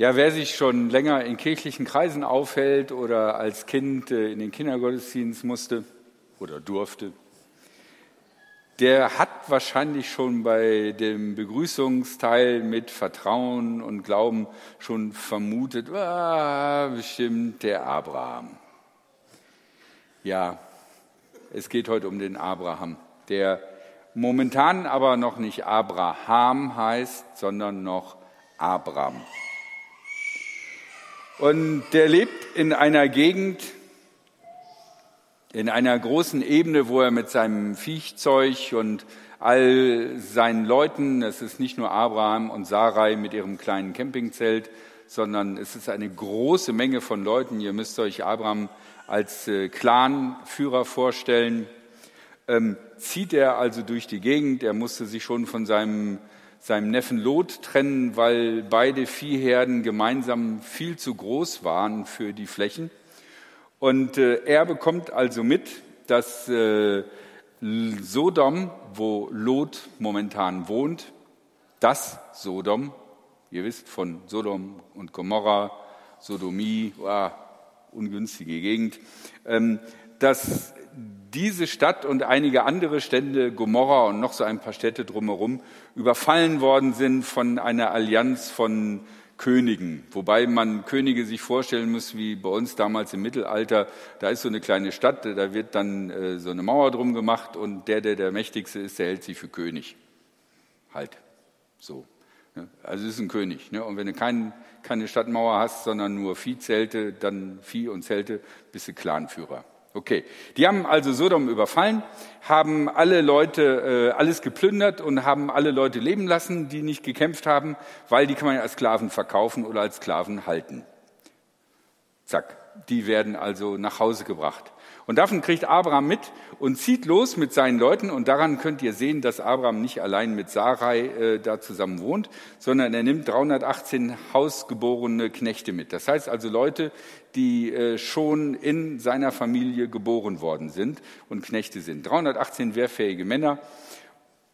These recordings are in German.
Ja, wer sich schon länger in kirchlichen Kreisen aufhält oder als Kind äh, in den Kindergottesdienst musste oder durfte, der hat wahrscheinlich schon bei dem Begrüßungsteil mit Vertrauen und Glauben schon vermutet, ah, bestimmt der Abraham. Ja, es geht heute um den Abraham, der momentan aber noch nicht Abraham heißt, sondern noch Abraham. Und der lebt in einer Gegend, in einer großen Ebene, wo er mit seinem Viechzeug und all seinen Leuten, es ist nicht nur Abraham und Sarai mit ihrem kleinen Campingzelt, sondern es ist eine große Menge von Leuten. Ihr müsst euch Abraham als äh, Clanführer vorstellen. Ähm, zieht er also durch die Gegend. Er musste sich schon von seinem seinem Neffen Lot trennen, weil beide Viehherden gemeinsam viel zu groß waren für die Flächen. Und äh, er bekommt also mit, dass äh, Sodom, wo Lot momentan wohnt, das Sodom, ihr wisst von Sodom und Gomorra, Sodomie, oh, ungünstige Gegend, ähm, dass diese Stadt und einige andere Städte, Gomorra und noch so ein paar Städte drumherum, überfallen worden sind von einer Allianz von Königen. Wobei man Könige sich vorstellen muss, wie bei uns damals im Mittelalter. Da ist so eine kleine Stadt, da wird dann äh, so eine Mauer drum gemacht und der, der der Mächtigste ist, der hält sich für König. Halt. So. Also es ist ein König. Ne? Und wenn du kein, keine Stadtmauer hast, sondern nur Viehzelte, dann Vieh und Zelte, bist du Clanführer. Okay, die haben also Sodom überfallen, haben alle Leute äh, alles geplündert und haben alle Leute leben lassen, die nicht gekämpft haben, weil die kann man ja als Sklaven verkaufen oder als Sklaven halten. Zack, die werden also nach Hause gebracht. Und davon kriegt Abraham mit und zieht los mit seinen Leuten. Und daran könnt ihr sehen, dass Abraham nicht allein mit Sarai äh, da zusammen wohnt, sondern er nimmt 318 hausgeborene Knechte mit. Das heißt also Leute, die äh, schon in seiner Familie geboren worden sind und Knechte sind. 318 wehrfähige Männer.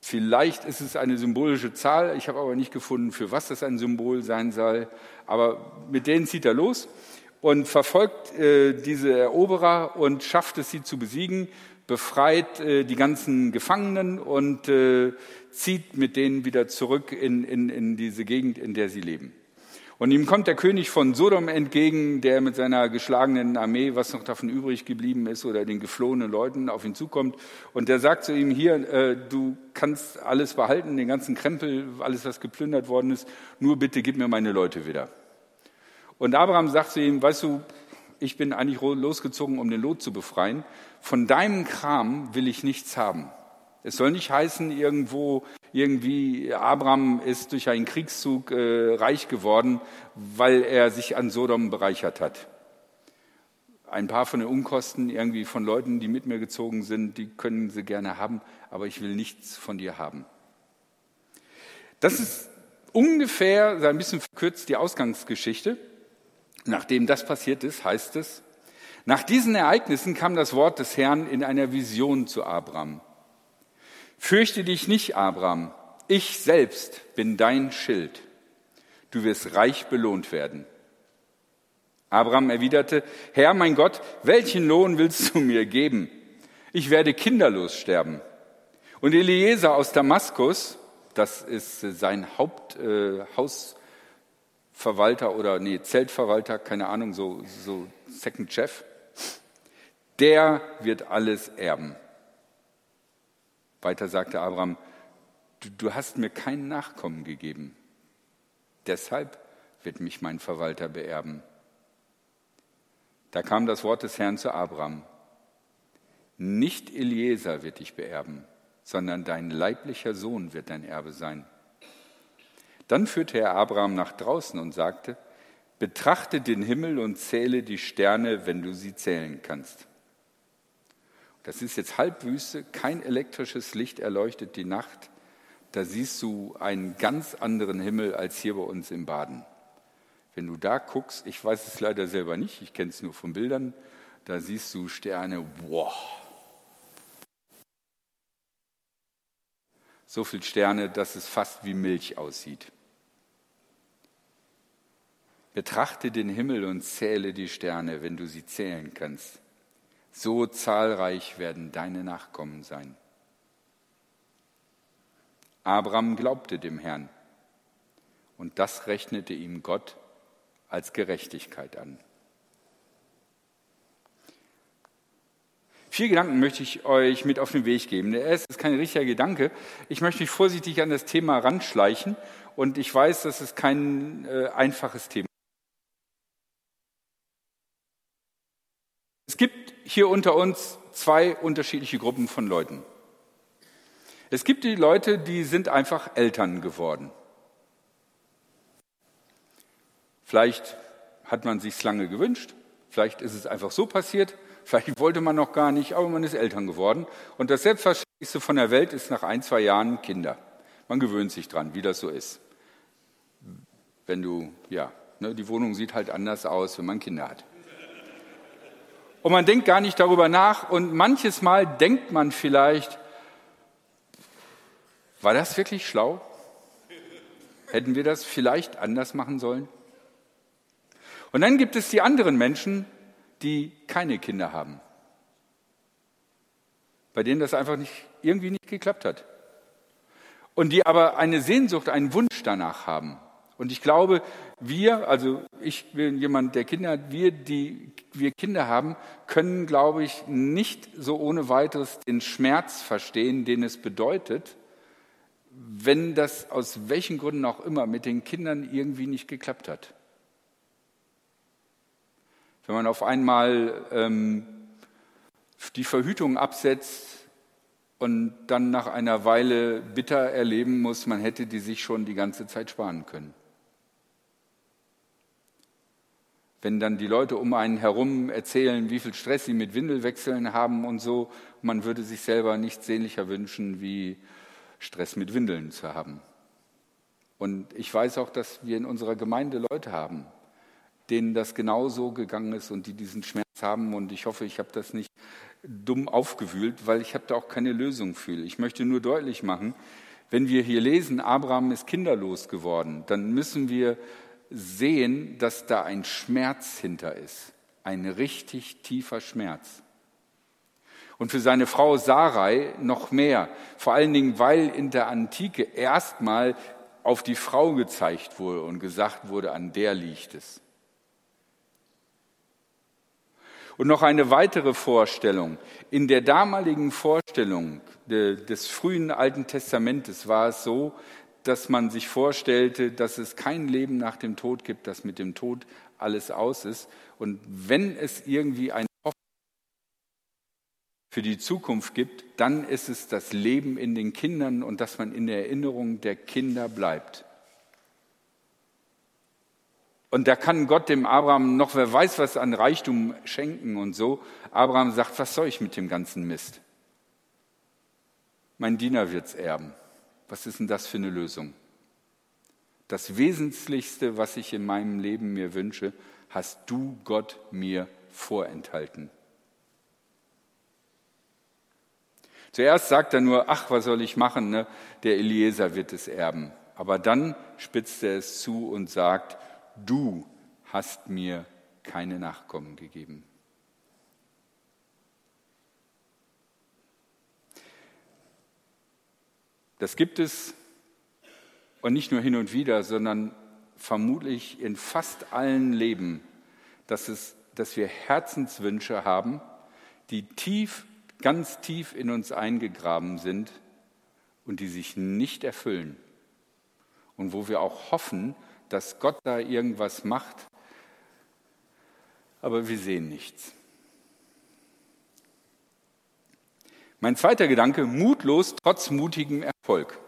Vielleicht ist es eine symbolische Zahl. Ich habe aber nicht gefunden, für was das ein Symbol sein soll. Aber mit denen zieht er los und verfolgt äh, diese Eroberer und schafft es, sie zu besiegen, befreit äh, die ganzen Gefangenen und äh, zieht mit denen wieder zurück in, in, in diese Gegend, in der sie leben. Und ihm kommt der König von Sodom entgegen, der mit seiner geschlagenen Armee, was noch davon übrig geblieben ist, oder den geflohenen Leuten auf ihn zukommt. Und der sagt zu ihm, hier, äh, du kannst alles behalten, den ganzen Krempel, alles, was geplündert worden ist, nur bitte gib mir meine Leute wieder. Und Abraham sagt zu ihm, weißt du, ich bin eigentlich losgezogen, um den Lot zu befreien. Von deinem Kram will ich nichts haben. Es soll nicht heißen, irgendwo, irgendwie, Abraham ist durch einen Kriegszug äh, reich geworden, weil er sich an Sodom bereichert hat. Ein paar von den Unkosten irgendwie von Leuten, die mit mir gezogen sind, die können sie gerne haben, aber ich will nichts von dir haben. Das ist ungefähr, ein bisschen verkürzt, die Ausgangsgeschichte. Nachdem das passiert ist, heißt es, nach diesen Ereignissen kam das Wort des Herrn in einer Vision zu Abraham. Fürchte dich nicht, Abraham, ich selbst bin dein Schild. Du wirst reich belohnt werden. Abraham erwiderte, Herr mein Gott, welchen Lohn willst du mir geben? Ich werde kinderlos sterben. Und Eliezer aus Damaskus, das ist sein Haupthaus, äh, Verwalter oder nee, Zeltverwalter, keine Ahnung, so, so Second Chef, der wird alles erben. Weiter sagte Abraham, du, du hast mir keinen Nachkommen gegeben. Deshalb wird mich mein Verwalter beerben. Da kam das Wort des Herrn zu Abraham. Nicht Eliezer wird dich beerben, sondern dein leiblicher Sohn wird dein Erbe sein. Dann führte er Abraham nach draußen und sagte, betrachte den Himmel und zähle die Sterne, wenn du sie zählen kannst. Das ist jetzt Halbwüste, kein elektrisches Licht erleuchtet die Nacht. Da siehst du einen ganz anderen Himmel als hier bei uns im Baden. Wenn du da guckst, ich weiß es leider selber nicht, ich kenne es nur von Bildern, da siehst du Sterne, wow. So viele Sterne, dass es fast wie Milch aussieht. Betrachte den Himmel und zähle die Sterne, wenn du sie zählen kannst. So zahlreich werden deine Nachkommen sein. Abraham glaubte dem Herrn und das rechnete ihm Gott als Gerechtigkeit an. Vier Gedanken möchte ich euch mit auf den Weg geben. Der erste ist kein richtiger Gedanke. Ich möchte mich vorsichtig an das Thema ranschleichen und ich weiß, dass es kein äh, einfaches Thema ist. Es gibt hier unter uns zwei unterschiedliche Gruppen von Leuten. Es gibt die Leute, die sind einfach Eltern geworden. Vielleicht hat man sich lange gewünscht, vielleicht ist es einfach so passiert, vielleicht wollte man noch gar nicht, aber man ist Eltern geworden. Und das Selbstverständlichste von der Welt ist nach ein, zwei Jahren Kinder. Man gewöhnt sich dran, wie das so ist. Wenn du, ja, ne, die Wohnung sieht halt anders aus, wenn man Kinder hat. Und man denkt gar nicht darüber nach und manches Mal denkt man vielleicht, war das wirklich schlau? Hätten wir das vielleicht anders machen sollen? Und dann gibt es die anderen Menschen, die keine Kinder haben, bei denen das einfach nicht, irgendwie nicht geklappt hat. Und die aber eine Sehnsucht, einen Wunsch danach haben. Und ich glaube, wir, also ich bin jemand, der Kinder hat, wir, die wir Kinder haben, können, glaube ich, nicht so ohne weiteres den Schmerz verstehen, den es bedeutet, wenn das aus welchen Gründen auch immer mit den Kindern irgendwie nicht geklappt hat. Wenn man auf einmal ähm, die Verhütung absetzt und dann nach einer Weile bitter erleben muss, man hätte die sich schon die ganze Zeit sparen können. Wenn dann die Leute um einen herum erzählen, wie viel Stress sie mit Windelwechseln haben und so, man würde sich selber nichts sehnlicher wünschen, wie Stress mit Windeln zu haben. Und ich weiß auch, dass wir in unserer Gemeinde Leute haben, denen das genauso gegangen ist und die diesen Schmerz haben. Und ich hoffe, ich habe das nicht dumm aufgewühlt, weil ich habe da auch keine Lösung für. Ich möchte nur deutlich machen, wenn wir hier lesen, Abraham ist kinderlos geworden, dann müssen wir sehen, dass da ein Schmerz hinter ist, ein richtig tiefer Schmerz. Und für seine Frau Sarai noch mehr, vor allen Dingen, weil in der Antike erstmal auf die Frau gezeigt wurde und gesagt wurde, an der liegt es. Und noch eine weitere Vorstellung. In der damaligen Vorstellung des frühen Alten Testamentes war es so, dass man sich vorstellte, dass es kein Leben nach dem Tod gibt, dass mit dem Tod alles aus ist. Und wenn es irgendwie eine Hoffnung für die Zukunft gibt, dann ist es das Leben in den Kindern und dass man in der Erinnerung der Kinder bleibt. Und da kann Gott dem Abraham noch, wer weiß, was an Reichtum schenken und so. Abraham sagt, was soll ich mit dem ganzen Mist? Mein Diener wird's erben. Was ist denn das für eine Lösung? Das Wesentlichste, was ich in meinem Leben mir wünsche, hast du Gott mir vorenthalten. Zuerst sagt er nur, ach, was soll ich machen, ne? der Eliezer wird es erben. Aber dann spitzt er es zu und sagt, du hast mir keine Nachkommen gegeben. Das gibt es und nicht nur hin und wieder, sondern vermutlich in fast allen Leben, dass, es, dass wir Herzenswünsche haben, die tief, ganz tief in uns eingegraben sind und die sich nicht erfüllen. Und wo wir auch hoffen, dass Gott da irgendwas macht, aber wir sehen nichts. Mein zweiter Gedanke, mutlos trotz mutigem Erfolg.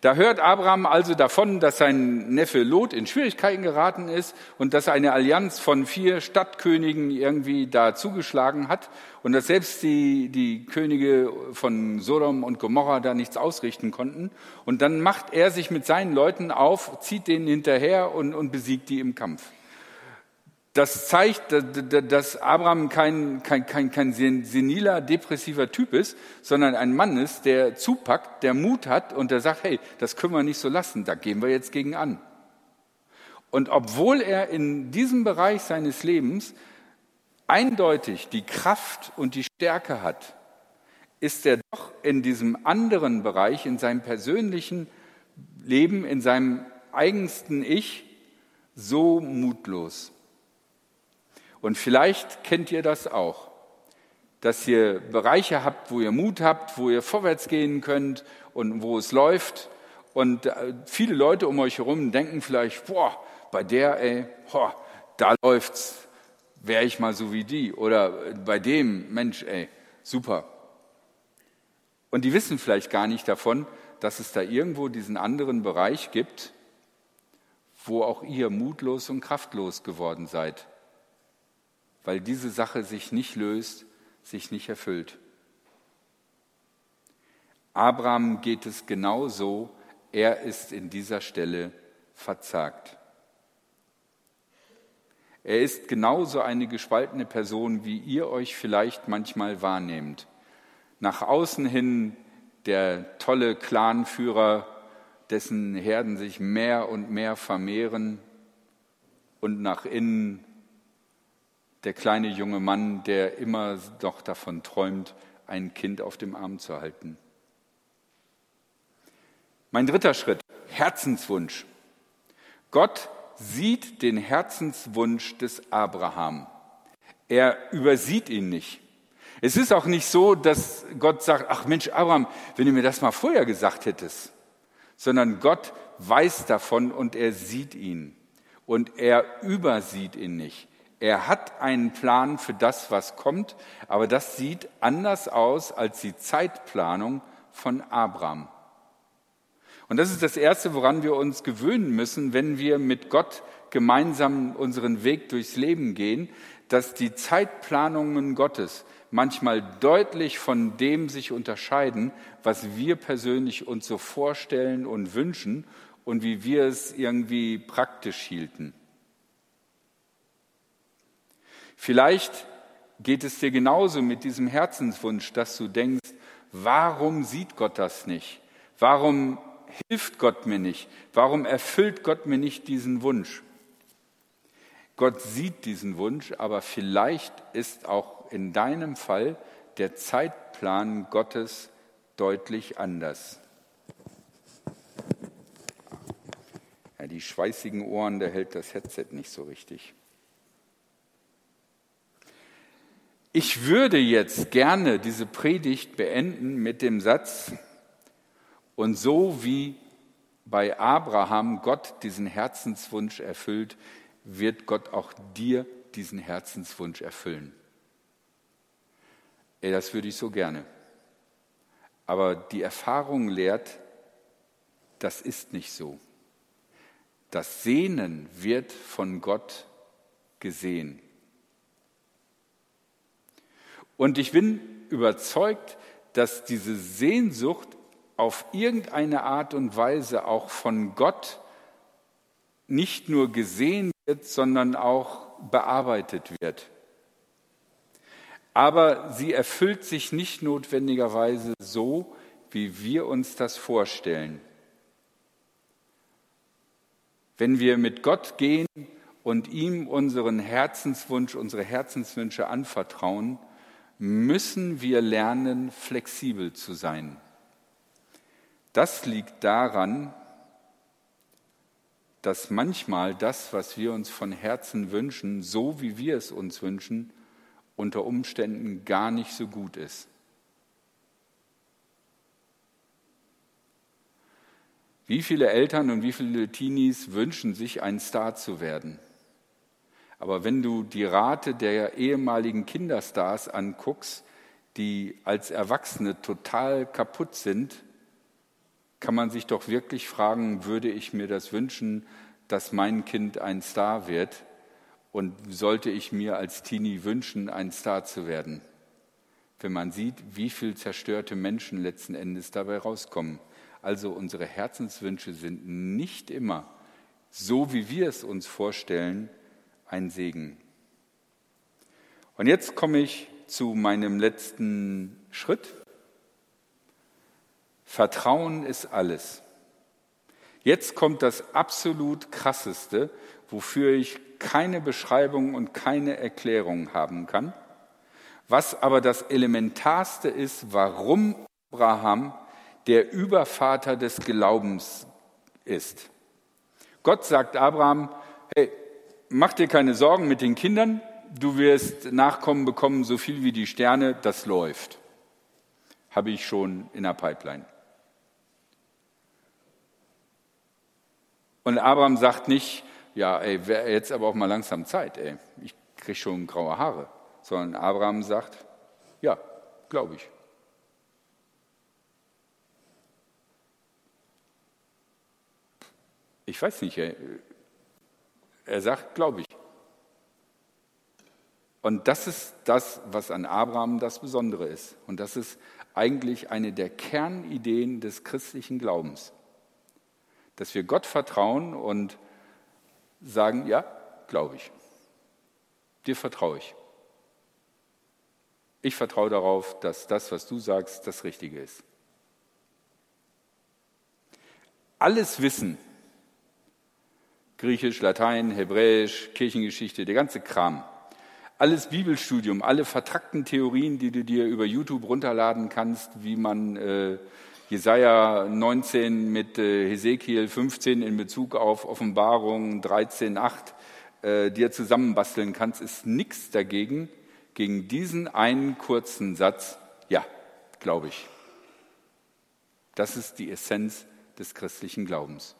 Da hört Abraham also davon, dass sein Neffe Lot in Schwierigkeiten geraten ist und dass eine Allianz von vier Stadtkönigen irgendwie da zugeschlagen hat und dass selbst die, die Könige von Sodom und Gomorra da nichts ausrichten konnten. Und dann macht er sich mit seinen Leuten auf, zieht denen hinterher und, und besiegt die im Kampf. Das zeigt, dass Abraham kein, kein, kein, kein seniler, depressiver Typ ist, sondern ein Mann ist, der zupackt, der Mut hat und der sagt, hey, das können wir nicht so lassen, da gehen wir jetzt gegen an. Und obwohl er in diesem Bereich seines Lebens eindeutig die Kraft und die Stärke hat, ist er doch in diesem anderen Bereich, in seinem persönlichen Leben, in seinem eigensten Ich, so mutlos. Und vielleicht kennt ihr das auch, dass ihr Bereiche habt, wo ihr Mut habt, wo ihr vorwärts gehen könnt und wo es läuft. Und äh, viele Leute um euch herum denken vielleicht, boah, bei der, ey, boah, da läuft's, wäre ich mal so wie die. Oder bei dem, Mensch, ey, super. Und die wissen vielleicht gar nicht davon, dass es da irgendwo diesen anderen Bereich gibt, wo auch ihr mutlos und kraftlos geworden seid, weil diese Sache sich nicht löst, sich nicht erfüllt. Abraham geht es genauso, er ist in dieser Stelle verzagt. Er ist genauso eine gespaltene Person, wie ihr euch vielleicht manchmal wahrnehmt. Nach außen hin der tolle Clanführer, dessen Herden sich mehr und mehr vermehren und nach innen der kleine junge Mann, der immer doch davon träumt, ein Kind auf dem Arm zu halten. Mein dritter Schritt, Herzenswunsch. Gott sieht den Herzenswunsch des Abraham. Er übersieht ihn nicht. Es ist auch nicht so, dass Gott sagt, ach Mensch, Abraham, wenn du mir das mal vorher gesagt hättest, sondern Gott weiß davon und er sieht ihn und er übersieht ihn nicht. Er hat einen Plan für das, was kommt, aber das sieht anders aus als die Zeitplanung von Abraham. Und das ist das Erste, woran wir uns gewöhnen müssen, wenn wir mit Gott gemeinsam unseren Weg durchs Leben gehen, dass die Zeitplanungen Gottes manchmal deutlich von dem sich unterscheiden, was wir persönlich uns so vorstellen und wünschen und wie wir es irgendwie praktisch hielten. Vielleicht geht es dir genauso mit diesem Herzenswunsch, dass du denkst, warum sieht Gott das nicht? Warum hilft Gott mir nicht? Warum erfüllt Gott mir nicht diesen Wunsch? Gott sieht diesen Wunsch, aber vielleicht ist auch in deinem Fall der Zeitplan Gottes deutlich anders. Ja, die schweißigen Ohren, da hält das Headset nicht so richtig. Ich würde jetzt gerne diese Predigt beenden mit dem Satz, und so wie bei Abraham Gott diesen Herzenswunsch erfüllt, wird Gott auch dir diesen Herzenswunsch erfüllen. Ey, das würde ich so gerne. Aber die Erfahrung lehrt, das ist nicht so. Das Sehnen wird von Gott gesehen. Und ich bin überzeugt, dass diese Sehnsucht auf irgendeine Art und Weise auch von Gott nicht nur gesehen wird, sondern auch bearbeitet wird. Aber sie erfüllt sich nicht notwendigerweise so, wie wir uns das vorstellen. Wenn wir mit Gott gehen und ihm unseren Herzenswunsch, unsere Herzenswünsche anvertrauen, müssen wir lernen, flexibel zu sein. Das liegt daran, dass manchmal das, was wir uns von Herzen wünschen, so wie wir es uns wünschen, unter Umständen gar nicht so gut ist. Wie viele Eltern und wie viele Teenies wünschen sich, ein Star zu werden? Aber wenn du die Rate der ehemaligen Kinderstars anguckst, die als Erwachsene total kaputt sind, kann man sich doch wirklich fragen, würde ich mir das wünschen, dass mein Kind ein Star wird? Und sollte ich mir als Teenie wünschen, ein Star zu werden? Wenn man sieht, wie viele zerstörte Menschen letzten Endes dabei rauskommen. Also unsere Herzenswünsche sind nicht immer so, wie wir es uns vorstellen, ein Segen. Und jetzt komme ich zu meinem letzten Schritt. Vertrauen ist alles. Jetzt kommt das absolut Krasseste wofür ich keine Beschreibung und keine Erklärung haben kann, was aber das Elementarste ist, warum Abraham der Übervater des Glaubens ist. Gott sagt Abraham, hey, mach dir keine Sorgen mit den Kindern, du wirst Nachkommen bekommen, so viel wie die Sterne, das läuft. Habe ich schon in der Pipeline. Und Abraham sagt nicht, ja, ey, jetzt aber auch mal langsam Zeit, ey, ich kriege schon graue Haare, sondern Abraham sagt, ja, glaube ich. Ich weiß nicht, ey. Er sagt, glaube ich. Und das ist das, was an Abraham das Besondere ist. Und das ist eigentlich eine der Kernideen des christlichen Glaubens dass wir Gott vertrauen und sagen, ja, glaube ich. Dir vertraue ich. Ich vertraue darauf, dass das, was du sagst, das Richtige ist. Alles Wissen, Griechisch, Latein, Hebräisch, Kirchengeschichte, der ganze Kram, alles Bibelstudium, alle vertrackten Theorien, die du dir über YouTube runterladen kannst, wie man äh, Jesaja 19 mit äh, Hesekiel 15 in Bezug auf Offenbarung 13,8 äh, dir zusammenbasteln kannst, ist nichts dagegen, gegen diesen einen kurzen Satz, ja, glaube ich. Das ist die Essenz des christlichen Glaubens.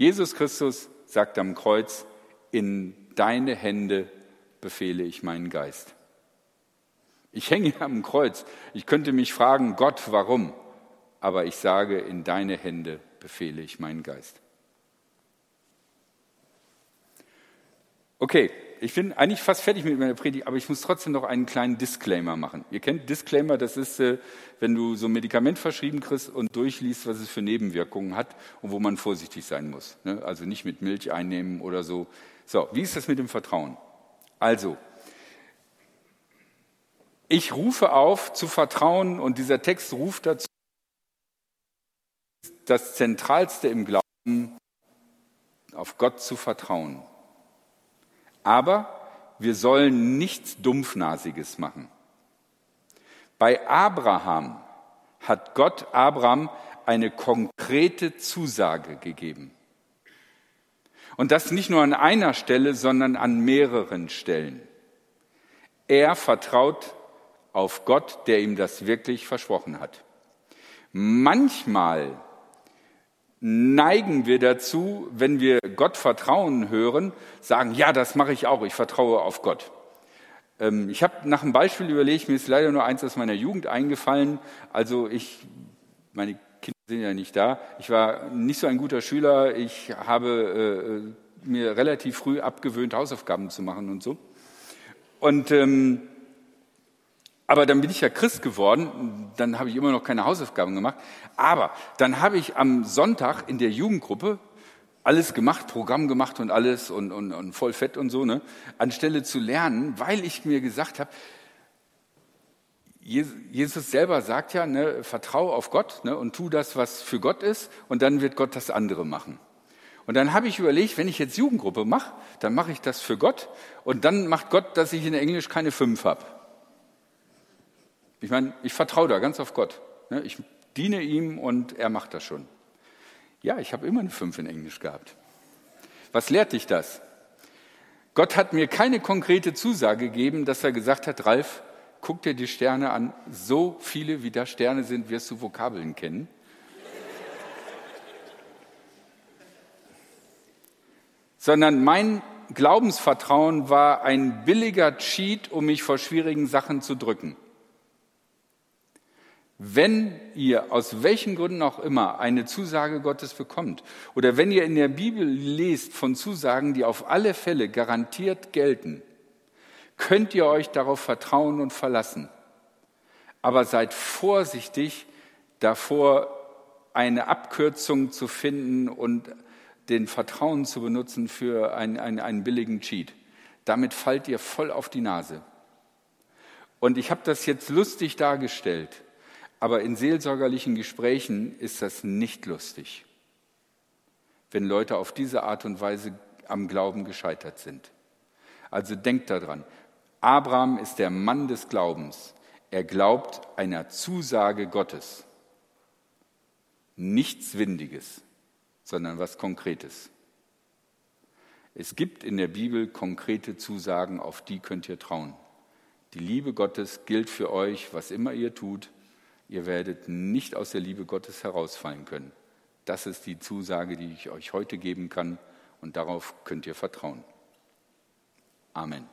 Jesus Christus sagt am Kreuz, in deine Hände befehle ich meinen Geist. Ich hänge am Kreuz. Ich könnte mich fragen, Gott, warum? Aber ich sage, in deine Hände befehle ich meinen Geist. Okay, ich bin eigentlich fast fertig mit meiner Predigt, aber ich muss trotzdem noch einen kleinen Disclaimer machen. Ihr kennt Disclaimer, das ist, äh, wenn du so ein Medikament verschrieben kriegst und durchliest, was es für Nebenwirkungen hat und wo man vorsichtig sein muss. Ne? Also nicht mit Milch einnehmen oder so. So, wie ist das mit dem Vertrauen? Also, ich rufe auf zu vertrauen und dieser Text ruft dazu, das Zentralste im Glauben, auf Gott zu vertrauen. Aber wir sollen nichts Dumpfnasiges machen. Bei Abraham hat Gott Abraham eine konkrete Zusage gegeben. Und das nicht nur an einer Stelle, sondern an mehreren Stellen. Er vertraut auf Gott, der ihm das wirklich versprochen hat. Manchmal neigen wir dazu, wenn wir Gott Vertrauen hören, sagen, ja, das mache ich auch, ich vertraue auf Gott. Ähm, ich habe nach einem Beispiel überlegt, mir ist leider nur eins aus meiner Jugend eingefallen. Also ich, meine Kinder sind ja nicht da, ich war nicht so ein guter Schüler, ich habe äh, mir relativ früh abgewöhnt, Hausaufgaben zu machen und so. Und ähm, aber dann bin ich ja Christ geworden, dann habe ich immer noch keine Hausaufgaben gemacht. Aber dann habe ich am Sonntag in der Jugendgruppe alles gemacht, Programm gemacht und alles und, und, und voll fett und so, ne? anstelle zu lernen, weil ich mir gesagt habe, Jesus selber sagt ja, ne, vertraue auf Gott ne, und tu das, was für Gott ist, und dann wird Gott das andere machen. Und dann habe ich überlegt, wenn ich jetzt Jugendgruppe mache, dann mache ich das für Gott und dann macht Gott, dass ich in Englisch keine fünf habe. Ich meine, ich vertraue da ganz auf Gott. Ne? Ich diene ihm und er macht das schon. Ja, ich habe immer eine Fünf in Englisch gehabt. Was lehrt dich das? Gott hat mir keine konkrete Zusage gegeben, dass er gesagt hat, Ralf, guck dir die Sterne an, so viele wie da Sterne sind, wirst du Vokabeln kennen. Sondern mein Glaubensvertrauen war ein billiger Cheat, um mich vor schwierigen Sachen zu drücken. Wenn ihr aus welchen Gründen auch immer eine Zusage Gottes bekommt oder wenn ihr in der Bibel lest von Zusagen, die auf alle Fälle garantiert gelten, könnt ihr euch darauf vertrauen und verlassen. Aber seid vorsichtig davor, eine Abkürzung zu finden und den Vertrauen zu benutzen für einen, einen, einen billigen Cheat. Damit fallt ihr voll auf die Nase. Und ich habe das jetzt lustig dargestellt. Aber in seelsorgerlichen Gesprächen ist das nicht lustig. wenn Leute auf diese Art und Weise am Glauben gescheitert sind. Also denkt daran, Abraham ist der Mann des Glaubens. Er glaubt einer Zusage Gottes. Nichts Windiges, sondern was Konkretes. Es gibt in der Bibel konkrete Zusagen, auf die könnt ihr trauen. Die Liebe Gottes gilt für euch, was immer ihr tut. Ihr werdet nicht aus der Liebe Gottes herausfallen können. Das ist die Zusage, die ich euch heute geben kann und darauf könnt ihr vertrauen. Amen.